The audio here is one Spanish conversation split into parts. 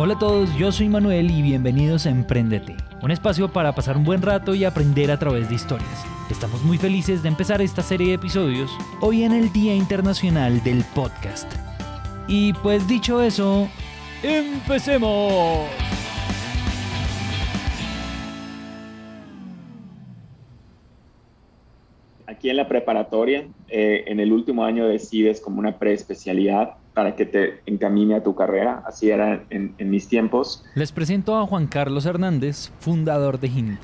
Hola a todos, yo soy Manuel y bienvenidos a Emprendete, un espacio para pasar un buen rato y aprender a través de historias. Estamos muy felices de empezar esta serie de episodios hoy en el Día Internacional del Podcast. Y pues dicho eso, ¡empecemos! Aquí en la preparatoria, eh, en el último año decides como una preespecialidad para que te encamine a tu carrera. Así era en, mis tiempos. Les presento a Juan Carlos Hernández, fundador de HINT.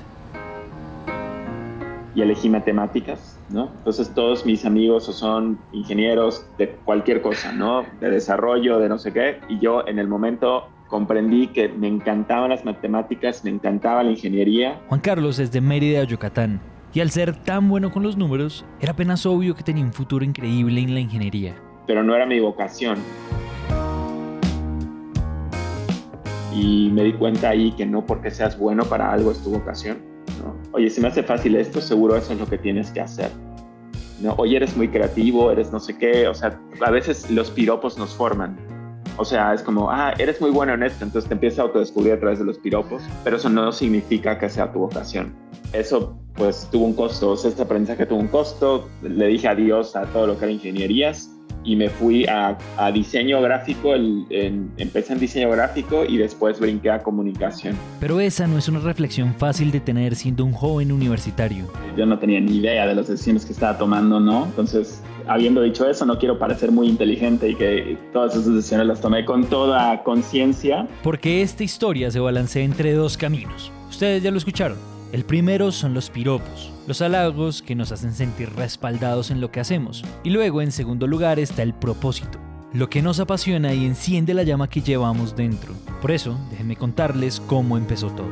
Y elegí matemáticas, ¿no? Entonces todos mis amigos son ingenieros de cualquier cosa, ¿no? De desarrollo, de no sé qué. Y yo en el momento comprendí que me encantaban las matemáticas, me encantaba la ingeniería. Juan Carlos es de Mérida, Yucatán. Y al ser tan bueno con los números, era apenas obvio que tenía un futuro increíble en la ingeniería pero no era mi vocación. Y me di cuenta ahí que no porque seas bueno para algo es tu vocación. ¿no? Oye, si me hace fácil esto, seguro eso es lo que tienes que hacer. ¿no? Oye, eres muy creativo, eres no sé qué. O sea, a veces los piropos nos forman. O sea, es como, ah, eres muy bueno en esto, entonces te empiezas a autodescubrir a través de los piropos, pero eso no significa que sea tu vocación. Eso, pues, tuvo un costo, o sea, este aprendizaje tuvo un costo. Le dije adiós a todo lo que era ingenierías y me fui a, diseño gráfico, empecé en diseño gráfico y después brinqué a comunicación. Pero esa no es una reflexión fácil de tener siendo un joven universitario. Yo no tenía ni idea de las decisiones que estaba tomando, ¿no? Entonces, habiendo dicho eso, no quiero parecer muy inteligente y que todas esas decisiones las tomé con toda conciencia. Porque esta historia se balancea entre dos caminos. Ustedes ya lo escucharon. El primero son los piropos los halagos que nos hacen sentir respaldados en lo que hacemos. Y luego, en segundo lugar, está el propósito, lo que nos apasiona y enciende la llama que llevamos dentro. Por eso, déjenme contarles cómo empezó todo.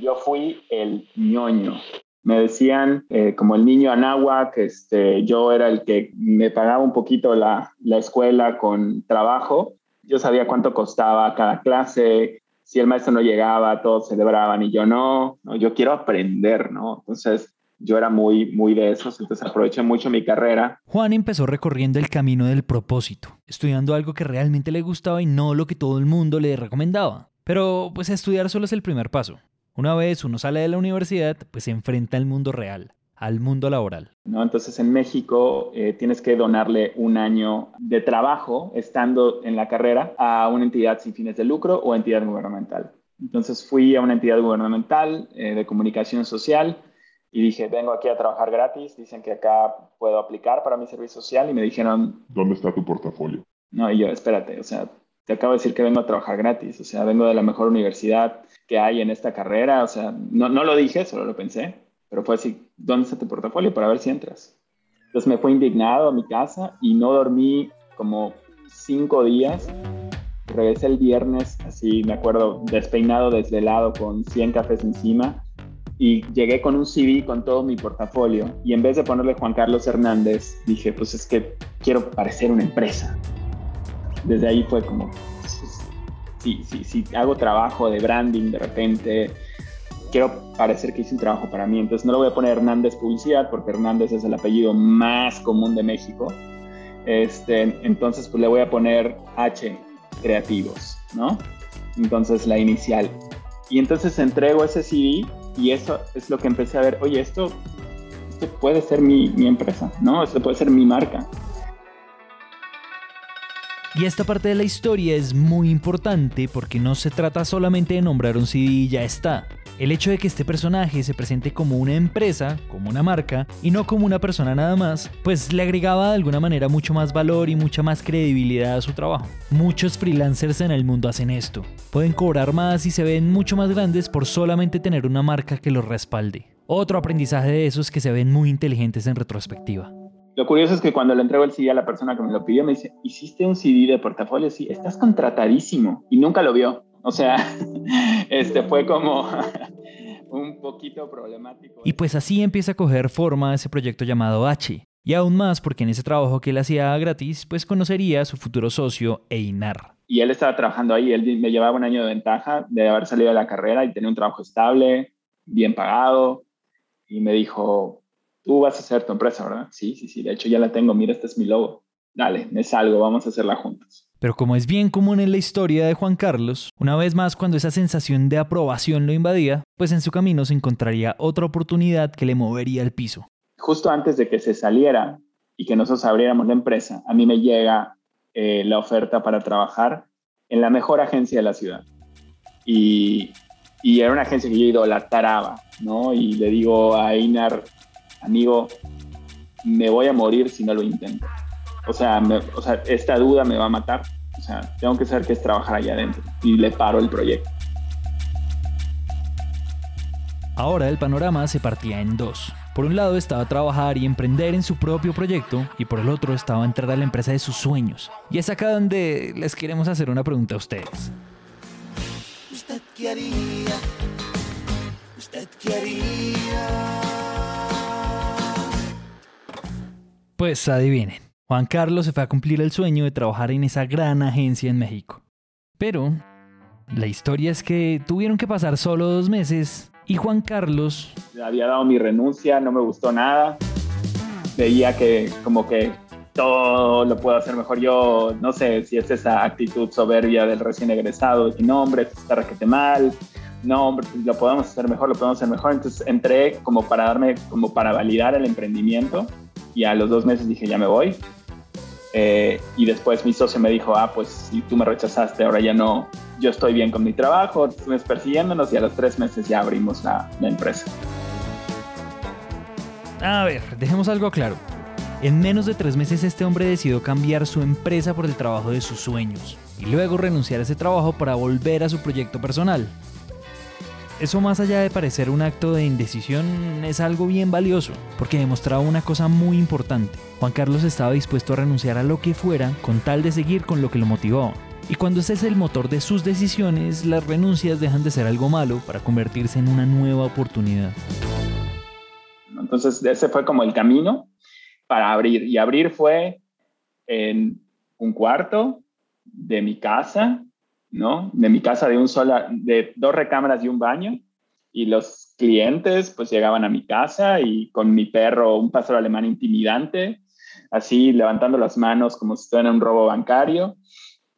Yo fui el ñoño. Me decían eh, como el niño anáhuac, este, yo era el que me pagaba un poquito la, la escuela con trabajo yo sabía cuánto costaba cada clase, si el maestro no llegaba, todos celebraban y yo no, no yo quiero aprender, ¿no? Entonces yo era muy, muy de esos, entonces aproveché mucho mi carrera. Juan empezó recorriendo el camino del propósito, estudiando algo que realmente le gustaba y no lo que todo el mundo le recomendaba. Pero pues estudiar solo es el primer paso. Una vez uno sale de la universidad, pues se enfrenta al mundo real al mundo laboral. ¿no? Entonces en México eh, tienes que donarle un año de trabajo estando en la carrera a una entidad sin fines de lucro o entidad gubernamental. Entonces fui a una entidad gubernamental eh, de comunicación social y dije, vengo aquí a trabajar gratis, dicen que acá puedo aplicar para mi servicio social y me dijeron, ¿dónde está tu portafolio? No, y yo, espérate, o sea, te acabo de decir que vengo a trabajar gratis, o sea, vengo de la mejor universidad que hay en esta carrera, o sea, no, no lo dije, solo lo pensé, pero fue así, ¿dónde está tu portafolio para ver si entras? Entonces me fue indignado a mi casa y no dormí como cinco días. Regresé el viernes, así me acuerdo, despeinado, desvelado, con 100 cafés encima. Y llegué con un CD con todo mi portafolio. Y en vez de ponerle Juan Carlos Hernández, dije, pues es que quiero parecer una empresa. Desde ahí fue como, si, si hago trabajo de branding de repente, quiero parecer que hice un trabajo para mí. Entonces no le voy a poner Hernández Publicidad porque Hernández es el apellido más común de México. Este, entonces pues le voy a poner H, Creativos, ¿no? Entonces la inicial. Y entonces entrego ese CD y eso es lo que empecé a ver, oye, esto, esto puede ser mi, mi empresa, ¿no? Esto puede ser mi marca. Y esta parte de la historia es muy importante porque no se trata solamente de nombrar un CD y ya está. El hecho de que este personaje se presente como una empresa, como una marca, y no como una persona nada más, pues le agregaba de alguna manera mucho más valor y mucha más credibilidad a su trabajo. Muchos freelancers en el mundo hacen esto. Pueden cobrar más y se ven mucho más grandes por solamente tener una marca que los respalde. Otro aprendizaje de eso es que se ven muy inteligentes en retrospectiva. Lo curioso es que cuando le entrego el CD a la persona que me lo pidió, me dice, ¿hiciste un CD de portafolio? Sí, estás contratadísimo. Y nunca lo vio. O sea, este fue como un poquito problemático. Y pues así empieza a coger forma ese proyecto llamado H. Y aún más porque en ese trabajo que él hacía gratis, pues conocería a su futuro socio Einar. Y él estaba trabajando ahí, él me llevaba un año de ventaja de haber salido de la carrera y tenía un trabajo estable, bien pagado. Y me dijo, tú vas a hacer tu empresa, ¿verdad? Sí, sí, sí, de hecho ya la tengo, mira, este es mi logo. Dale, me salgo, vamos a hacerla juntos. Pero como es bien común en la historia de Juan Carlos, una vez más cuando esa sensación de aprobación lo invadía, pues en su camino se encontraría otra oportunidad que le movería el piso. Justo antes de que se saliera y que nosotros abriéramos la empresa, a mí me llega eh, la oferta para trabajar en la mejor agencia de la ciudad. Y, y era una agencia que yo idolatraba, ¿no? Y le digo a Einar, amigo, me voy a morir si no lo intento. O sea, o sea, esta duda me va a matar. O sea, tengo que saber qué es trabajar allá adentro. Y le paro el proyecto. Ahora el panorama se partía en dos. Por un lado estaba trabajar y emprender en su propio proyecto y por el otro estaba entrar a la empresa de sus sueños. Y es acá donde les queremos hacer una pregunta a ustedes. ¿Usted qué haría? ¿Usted qué haría? Pues adivinen. Juan Carlos se fue a cumplir el sueño de trabajar en esa gran agencia en México. Pero la historia es que tuvieron que pasar solo dos meses y Juan Carlos... Había dado mi renuncia, no me gustó nada. Veía que como que todo lo puedo hacer mejor yo. No sé si es esa actitud soberbia del recién egresado. Y no, hombre, está requete mal. No, hombre, lo podemos hacer mejor, lo podemos hacer mejor. Entonces entré como para darme, como para validar el emprendimiento. Y a los dos meses dije, ya me voy. Eh, y después mi socio me dijo, ah, pues si tú me rechazaste, ahora ya no, yo estoy bien con mi trabajo, estuvimos persiguiéndonos y a los tres meses ya abrimos la, la empresa. A ver, dejemos algo claro. En menos de tres meses este hombre decidió cambiar su empresa por el trabajo de sus sueños y luego renunciar a ese trabajo para volver a su proyecto personal. Eso más allá de parecer un acto de indecisión es algo bien valioso, porque demostraba una cosa muy importante. Juan Carlos estaba dispuesto a renunciar a lo que fuera con tal de seguir con lo que lo motivaba. Y cuando ese es el motor de sus decisiones, las renuncias dejan de ser algo malo para convertirse en una nueva oportunidad. Entonces ese fue como el camino para abrir. Y abrir fue en un cuarto de mi casa, ¿no? De mi casa de un sola, de dos recámaras y un baño. Y los clientes pues llegaban a mi casa y con mi perro, un pastor alemán intimidante, así levantando las manos como si estuviera en un robo bancario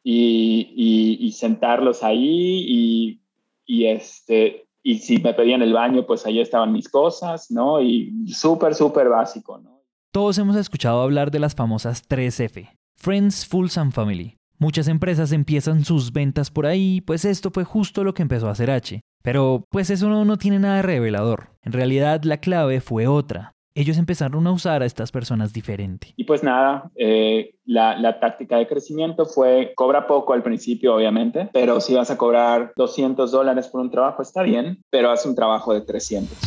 y, y, sentarlos ahí y, y, este, y si me pedían el baño, pues ahí estaban mis cosas, ¿no? Y súper, súper básico, ¿no? Todos hemos escuchado hablar de las famosas 3F, Friends, Fools and Family. Muchas empresas empiezan sus ventas por ahí, pues esto fue justo lo que empezó a hacer H. Pero pues eso no, tiene nada de revelador. En realidad la clave fue otra. Ellos empezaron a usar a estas personas diferente. Y pues nada, eh, la, la, táctica de crecimiento fue, cobra poco al principio, obviamente, pero si vas a cobrar 200 dólares por un trabajo, está bien, pero haz un trabajo de 300.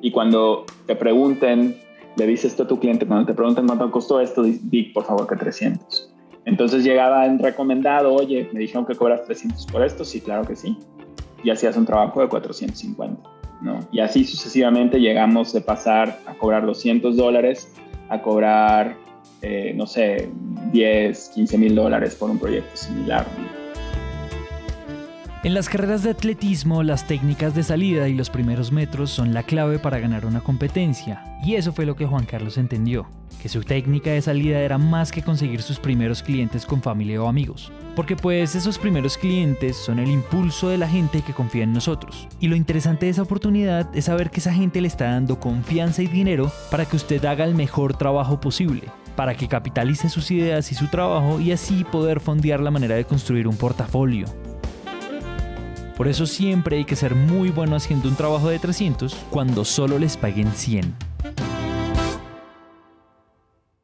Y cuando te pregunten le dices esto a tu cliente, cuando te preguntan cuánto costó esto, di, por favor que 300. Entonces llegaba en recomendado, oye, me dijeron que cobras 300 por esto, sí, claro que sí. Y hacías un trabajo de 450, ¿no? Y así sucesivamente llegamos de pasar a cobrar 200 dólares a cobrar, eh, no sé, 10, 15 mil dólares por un proyecto similar. En las carreras de atletismo, las técnicas de salida y los primeros metros son la clave para ganar una competencia, y eso fue lo que Juan Carlos entendió, que su técnica de salida era más que conseguir sus primeros clientes con familia o amigos, porque pues esos primeros clientes son el impulso de la gente que confía en nosotros. Y lo interesante de esa oportunidad es saber que esa gente le está dando confianza y dinero para que usted haga el mejor trabajo posible, para que capitalice sus ideas y su trabajo y así poder fondear la manera de construir un portafolio, por eso siempre hay que ser muy bueno haciendo un trabajo de 300 cuando solo les paguen 100.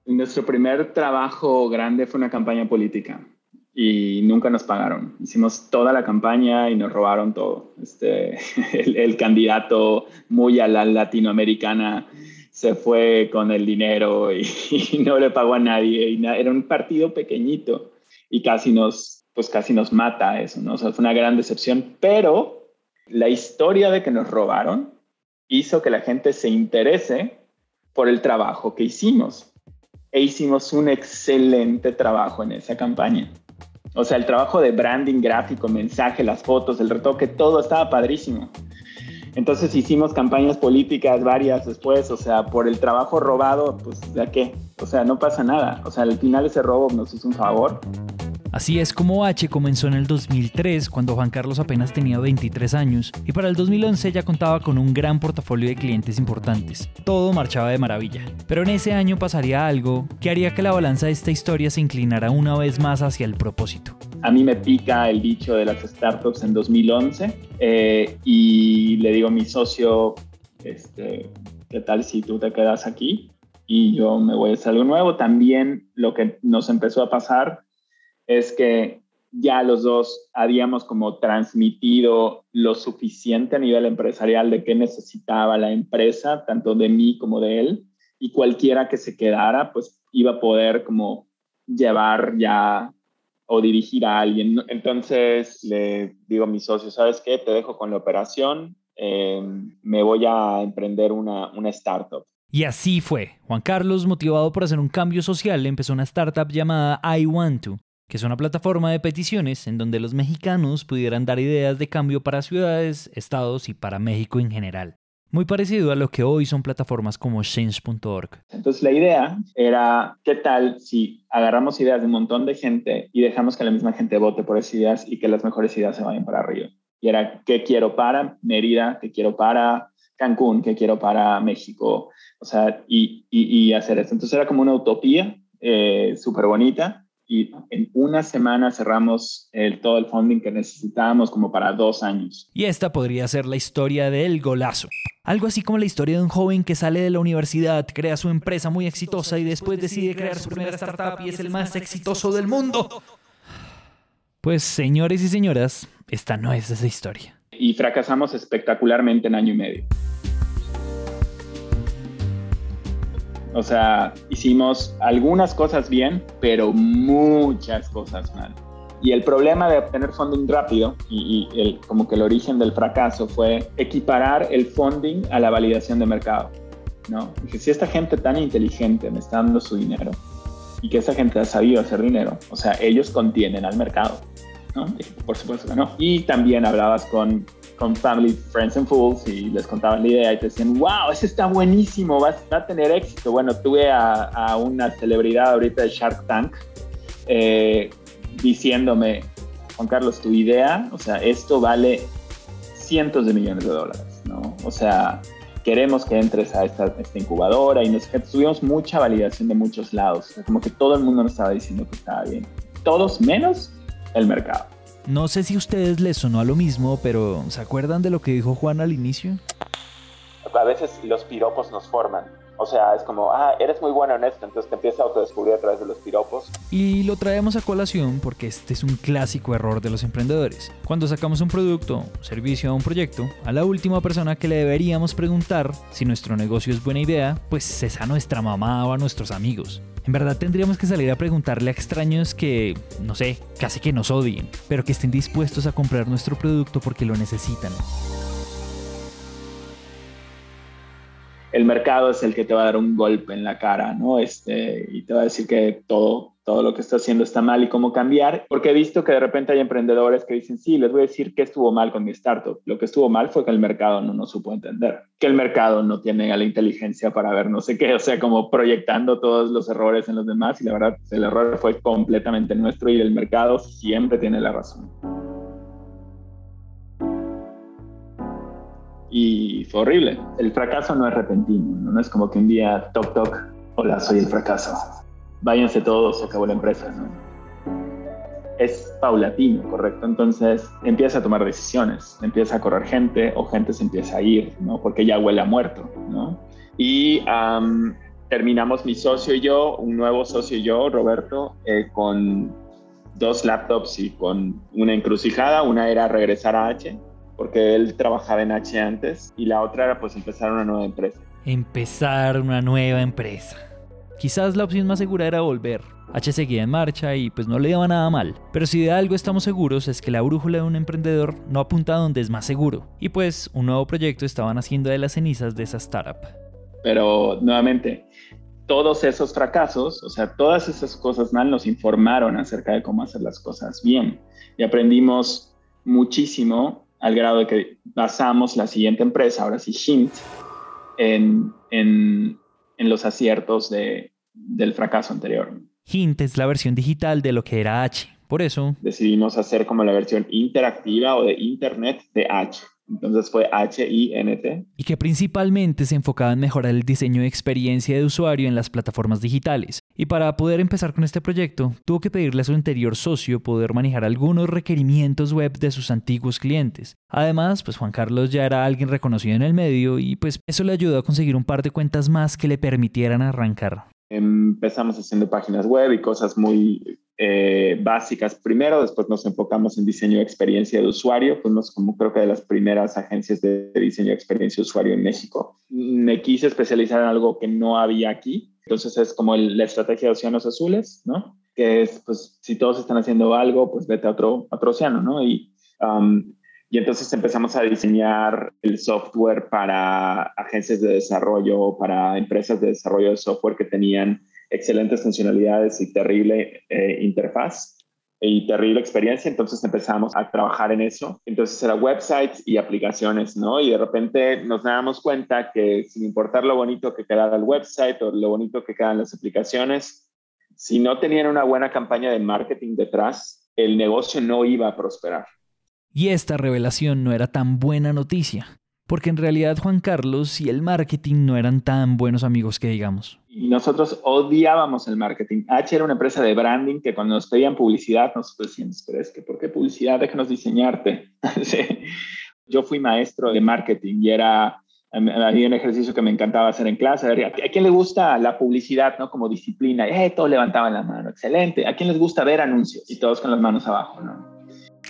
Nuestro primer trabajo grande fue una campaña política y nunca nos pagaron. Hicimos toda la campaña y nos robaron todo. Este, el, candidato muy a la latinoamericana se fue con el dinero y, no le pagó a nadie. Era un partido pequeñito y casi nos pues casi nos mata eso, ¿no? O sea, fue una gran decepción, pero la historia de que nos robaron hizo que la gente se interese por el trabajo que hicimos. E hicimos un excelente trabajo en esa campaña. O sea, el trabajo de branding gráfico, mensaje, las fotos, el retoque, todo estaba padrísimo. Entonces hicimos campañas políticas varias después, o sea, por el trabajo robado, pues ¿de qué? O sea, no pasa nada. O sea, al final ese robo nos hizo un favor. Así es como H comenzó en el 2003, cuando Juan Carlos apenas tenía 23 años, y para el 2011 ya contaba con un gran portafolio de clientes importantes. Todo marchaba de maravilla. Pero en ese año pasaría algo que haría que la balanza de esta historia se inclinara una vez más hacia el propósito. A mí me pica el bicho de las startups en 2011 eh, y le digo a mi socio, este, ¿qué tal si tú te quedas aquí? Y yo me voy a hacer algo nuevo. También lo que nos empezó a pasar es que ya los dos habíamos como transmitido lo suficiente a nivel empresarial de qué necesitaba la empresa, tanto de mí como de él, y cualquiera que se quedara, pues iba a poder como llevar ya o dirigir a alguien. Entonces le digo a mi socio, ¿sabes qué? Te dejo con la operación, em, me voy a emprender una, una startup. Y así fue. Juan Carlos, motivado por hacer un cambio social, empezó una startup llamada I Want To, que es una plataforma de peticiones en donde los mexicanos pudieran dar ideas de cambio para ciudades, estados y para México en general. Muy parecido a lo que hoy son plataformas como change.org. Entonces la idea era, ¿qué tal si agarramos ideas de un montón de gente y dejamos que la misma gente vote por esas ideas y que las mejores ideas se vayan para arriba? Y era, ¿qué quiero para Mérida? ¿Qué quiero para Cancún? ¿Qué quiero para México? O sea, y, y, hacer eso. Entonces era como una utopía eh, súper bonita y en una semana cerramos el, todo el funding que necesitábamos como para dos años. Y esta podría ser la historia del golazo. Algo así como la historia de un joven que sale de la universidad, crea su empresa muy exitosa y después decide crear su primera startup y es el más exitoso del mundo. Pues señores y señoras, esta no es esa historia. Y fracasamos espectacularmente en año y medio. O sea, hicimos algunas cosas bien, pero muchas cosas mal. Y el problema de obtener funding rápido y, el, como que el origen del fracaso fue equiparar el funding a la validación de mercado. ¿no? Dije, si esta gente tan inteligente me está dando su dinero y que esa gente ha sabido hacer dinero, o sea, ellos contienen al mercado. ¿no? por supuesto que no. Y también hablabas con con Family, Friends and Fools y les contaban la idea y te decían, wow, ese está buenísimo, va, a tener éxito. Bueno, tuve a, una celebridad ahorita de Shark Tank eh, diciéndome, Juan Carlos, tu idea, o sea, esto vale cientos de millones de dólares, ¿no? O sea, queremos que entres a esta, esta incubadora y nos, tuvimos mucha validación de muchos lados, como que todo el mundo nos estaba diciendo que estaba bien. Todos menos el mercado. No sé si a ustedes les sonó a lo mismo, pero ¿se acuerdan de lo que dijo Juan al inicio? A veces los piropos nos forman. O sea, es como, ah, eres muy bueno en esto, entonces te empiezas a autodescubrir a través de los piropos. Y lo traemos a colación porque este es un clásico error de los emprendedores. Cuando sacamos un producto, un servicio o un proyecto, a la última persona que le deberíamos preguntar si nuestro negocio es buena idea, pues es a nuestra mamá o a nuestros amigos. En verdad tendríamos que salir a preguntarle a extraños que, no sé, casi que nos odien, pero que estén dispuestos a comprar nuestro producto porque lo necesitan. el mercado es el que te va a dar un golpe en la cara, ¿no? Este, y te va a decir que todo, todo lo que está haciendo está mal y cómo cambiar, porque he visto que de repente hay emprendedores que dicen, sí, les voy a decir qué estuvo mal con mi startup. Lo que estuvo mal fue que el mercado no nos supo entender, que el mercado no tiene la inteligencia para ver no sé qué, o sea, como proyectando todos los errores en los demás y la verdad, el error fue completamente nuestro y el mercado siempre tiene la razón. y fue horrible. El fracaso no es repentino, no, es como que un día, toc, toc, hola, soy el fracaso. Váyanse todos, se acabó la empresa. ¿no? Es paulatino, ¿correcto? Entonces empieza a tomar decisiones, empieza a correr gente o gente se empieza a ir, ¿no? Porque ya huele a muerto, ¿no? Y terminamos mi socio y yo, un nuevo socio y yo, Roberto, eh, con dos laptops y con una encrucijada. Una era regresar a H, porque él trabajaba en H antes y la otra era pues empezar una nueva empresa. Empezar una nueva empresa. Quizás la opción más segura era volver. H seguía en marcha y pues no le iba nada mal. Pero si de algo estamos seguros es que la brújula de un emprendedor no apunta a donde es más seguro. Y pues un nuevo proyecto estaba naciendo de las cenizas de esa startup. Pero nuevamente, todos esos fracasos, o sea, todas esas cosas mal nos informaron acerca de cómo hacer las cosas bien. Y aprendimos muchísimo al grado de que basamos la siguiente empresa, ahora sí Hint, en, en, en los aciertos de, del fracaso anterior. Hint es la versión digital de lo que era H. Por eso decidimos hacer como la versión interactiva o de Internet de H. Entonces fue H-I-N-T. Y que principalmente se enfocaba en mejorar el diseño de experiencia de usuario en las plataformas digitales. Y para poder empezar con este proyecto, tuvo que pedirle a su anterior socio poder manejar algunos requerimientos web de sus antiguos clientes. Además, pues Juan Carlos ya era alguien reconocido en el medio y pues eso le ayudó a conseguir un par de cuentas más que le permitieran arrancar. Empezamos haciendo páginas web y cosas muy eh, básicas primero, después nos enfocamos en diseño de experiencia de usuario, fuimos como creo que de las primeras agencias de diseño de experiencia de usuario en México. Me quise especializar en algo que no había aquí, entonces es como la estrategia de océanos azules, ¿no? Que es, pues, si todos están haciendo algo, pues vete a otro, otro océano, ¿no? Y, um, y entonces empezamos a diseñar el software para agencias de desarrollo, para empresas de desarrollo de software que tenían excelentes funcionalidades y terrible eh, interfaz y terrible experiencia, entonces empezamos a trabajar en eso. Entonces era websites y aplicaciones, ¿no? Y de repente nos dábamos cuenta que sin importar lo bonito que quedara el website o lo bonito que quedan las aplicaciones, si no tenían una buena campaña de marketing detrás, el negocio no iba a prosperar. Y esta revelación no era tan buena noticia, porque en realidad Juan Carlos y el marketing no eran tan buenos amigos que digamos. Nosotros odiábamos el marketing. H era una empresa de branding que cuando nos pedían publicidad, nosotros decíamos, pero es que, ¿por qué publicidad? Déjanos diseñarte. Yo fui maestro de marketing y era había un ejercicio que me encantaba hacer en clase. ¿A quién le gusta la publicidad no? como disciplina? Eh, todos levantaban la mano. Excelente. ¿A quién les gusta ver anuncios? Y todos con las manos abajo. ¿no?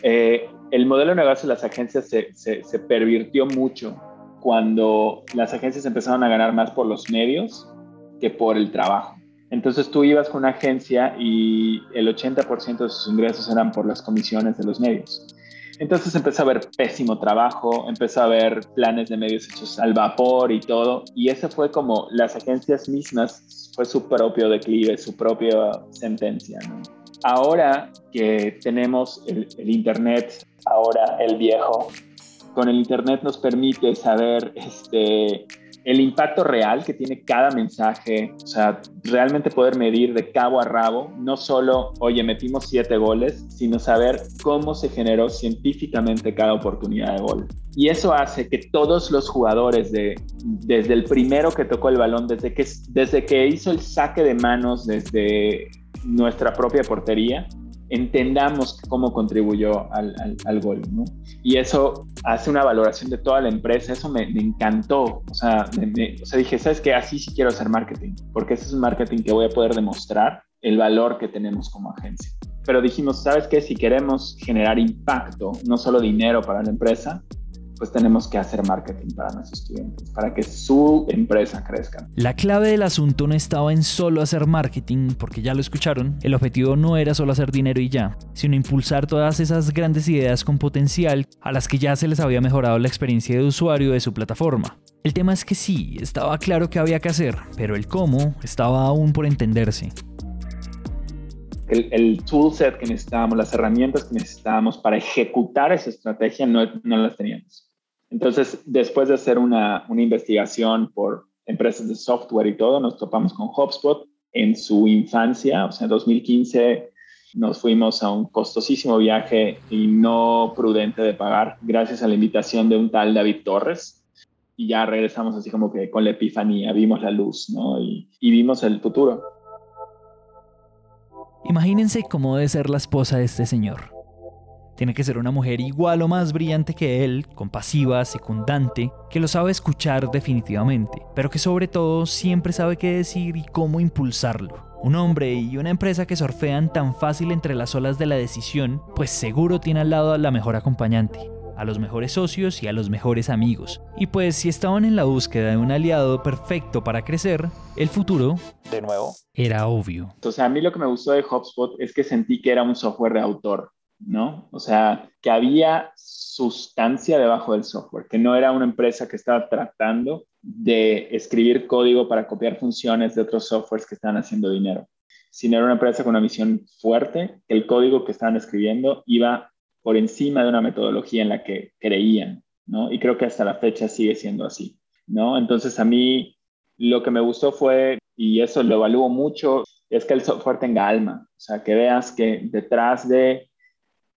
Eh, el modelo de negocio de las agencias se, se, pervirtió mucho cuando las agencias empezaron a ganar más por los medios que por el trabajo. Entonces tú ibas con una agencia y el 80% de sus ingresos eran por las comisiones de los medios. Entonces empezó a haber pésimo trabajo, empezó a haber planes de medios hechos al vapor y todo. Y ese fue como las agencias mismas, fue su propio declive, su propia sentencia. ¿no? Ahora que tenemos el, Internet, ahora el viejo, con el Internet nos permite saber este, el impacto real que tiene cada mensaje, o sea, realmente poder medir de cabo a rabo, no solo, oye, metimos siete goles, sino saber cómo se generó científicamente cada oportunidad de gol. Y eso hace que todos los jugadores, de, desde el primero que tocó el balón, desde que, desde que hizo el saque de manos, desde nuestra propia portería, entendamos cómo contribuyó al, al, gol. Y eso hace una valoración de toda la empresa, eso me, encantó, o sea, o sea, dije, ¿sabes qué? Así sí quiero hacer marketing, porque ese es un marketing que voy a poder demostrar el valor que tenemos como agencia. Pero dijimos, ¿sabes qué? Si queremos generar impacto, no solo dinero para la empresa, pues tenemos que hacer marketing para nuestros clientes, para que su empresa crezca. La clave del asunto no estaba en solo hacer marketing, porque ya lo escucharon, el objetivo no era solo hacer dinero y ya, sino impulsar todas esas grandes ideas con potencial a las que ya se les había mejorado la experiencia de usuario de su plataforma. El tema es que sí, estaba claro que había que hacer, pero el cómo estaba aún por entenderse. El, el toolset que necesitábamos, las herramientas que necesitábamos para ejecutar esa estrategia no, no las teníamos. Entonces, después de hacer una, investigación por empresas de software y todo, nos topamos con HubSpot en su infancia, o sea, en 2015 nos fuimos a un costosísimo viaje y no prudente de pagar, gracias a la invitación de un tal David Torres. Y ya regresamos así como que con la epifanía, vimos la luz, ¿no? Y, y vimos el futuro. Imagínense cómo debe ser la esposa de este señor tiene que ser una mujer igual o más brillante que él, compasiva, secundante, que lo sabe escuchar definitivamente, pero que sobre todo siempre sabe qué decir y cómo impulsarlo. Un hombre y una empresa que surfean tan fácil entre las olas de la decisión, pues seguro tiene al lado a la mejor acompañante, a los mejores socios y a los mejores amigos. Y pues si estaban en la búsqueda de un aliado perfecto para crecer, el futuro, de nuevo, era obvio. Sea, a mí lo que me gustó de HubSpot es que sentí que era un software de autor. ¿No? O sea, que había sustancia debajo del software, que no era una empresa que estaba tratando de escribir código para copiar funciones de otros softwares que estaban haciendo dinero, sino era una empresa con una misión fuerte, que el código que estaban escribiendo iba por encima de una metodología en la que creían, ¿no? Y creo que hasta la fecha sigue siendo así, ¿no? Entonces a mí lo que me gustó fue, y eso lo evalúo mucho, es que el software tenga alma, o sea, que veas que detrás de,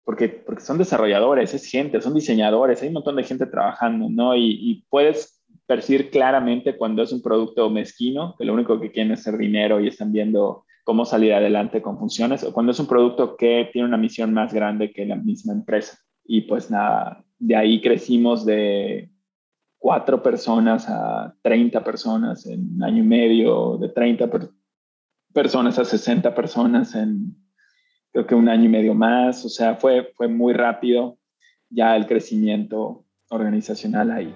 porque, porque son desarrolladores, es gente, son diseñadores, hay un montón de gente trabajando, ¿no? Y, y puedes percibir claramente cuando es un producto mezquino, que lo único que quieren es hacer dinero y están viendo cómo salir adelante con funciones, o cuando es un producto que tiene una misión más grande que la misma empresa. Y pues nada, de ahí crecimos de cuatro personas a 30 personas en un año y medio, de 30 personas a 60 personas en creo que un año y medio más. O sea, fue, fue muy rápido ya el crecimiento organizacional ahí.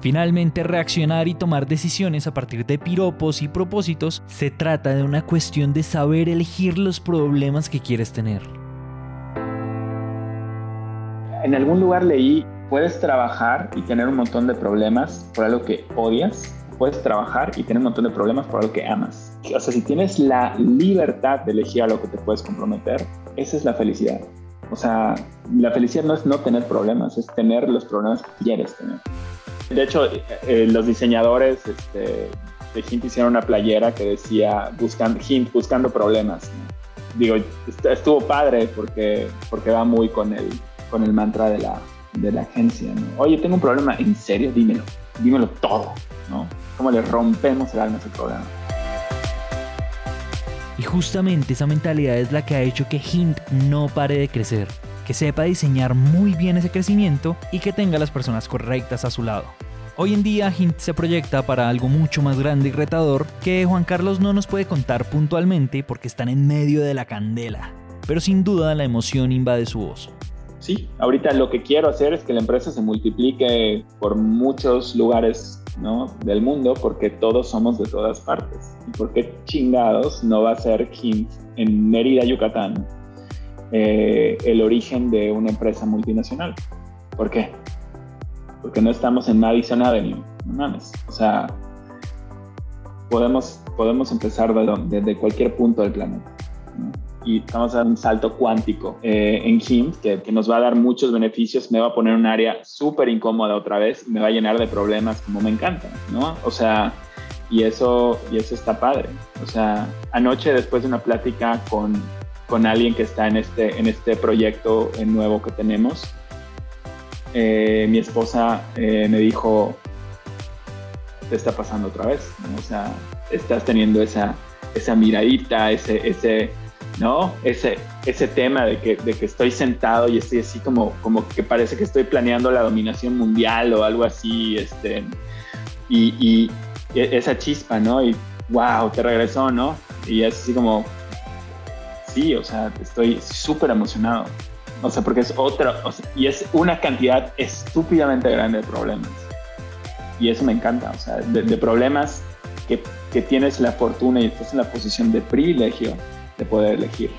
Finalmente, reaccionar y tomar decisiones a partir de piropos y propósitos se trata de una cuestión de saber elegir los problemas que quieres tener. En algún lugar leí, puedes trabajar y tener un montón de problemas por algo que odias, puedes trabajar y tener un montón de problemas por algo que amas. O sea, si tienes la libertad de elegir a lo que te puedes comprometer, esa es la felicidad. O sea, la felicidad no es no tener problemas, es tener los problemas que quieres tener. De hecho, eh, eh, los diseñadores este, de Hint hicieron una playera que decía buscando, Hint buscando problemas. Digo, estuvo padre porque, porque va muy con el, con el mantra de la, de la agencia. Oye, tengo un problema, ¿en serio? Dímelo, dímelo todo. ¿no? ¿Cómo le rompemos el alma a ese problema? Y justamente esa mentalidad es la que ha hecho que Hint no pare de crecer que sepa diseñar muy bien ese crecimiento y que tenga las personas correctas a su lado. Hoy en día Hint se proyecta para algo mucho más grande y retador que Juan Carlos no nos puede contar puntualmente porque están en medio de la candela, pero sin duda la emoción invade su voz. Sí, ahorita lo que quiero hacer es que la empresa se multiplique por muchos lugares del mundo porque todos somos de todas partes. ¿Y por qué chingados no va a ser Hint en Mérida, Yucatán, eh, el origen de una empresa multinacional. ¿Por qué? Porque no estamos en Madison Avenue, no mames. O sea, podemos, podemos empezar desde cualquier punto del planeta. Y vamos a dar un salto cuántico eh, en HIMT que, que, nos va a dar muchos beneficios. Me va a poner un área súper incómoda otra vez me va a llenar de problemas como me encantan, ¿no? O sea, y eso, y eso está padre. O sea, anoche después de una plática con con alguien que está en este, en este proyecto nuevo que tenemos. Eh, mi esposa eh, me dijo, te está pasando otra vez, o sea, estás teniendo esa, esa miradita, ese, ese, ¿no? Ese, ese tema de que, de que estoy sentado y estoy así como, como que parece que estoy planeando la dominación mundial o algo así, este, y, y esa chispa, ¿no? Y wow, te regresó, ¿no? Y es así como, sí, o sea, estoy súper emocionado. O sea, porque es otra, y es una cantidad estúpidamente grande de problemas. Y eso me encanta, o sea, de, problemas que, que tienes la fortuna y estás en la posición de privilegio de poder elegir.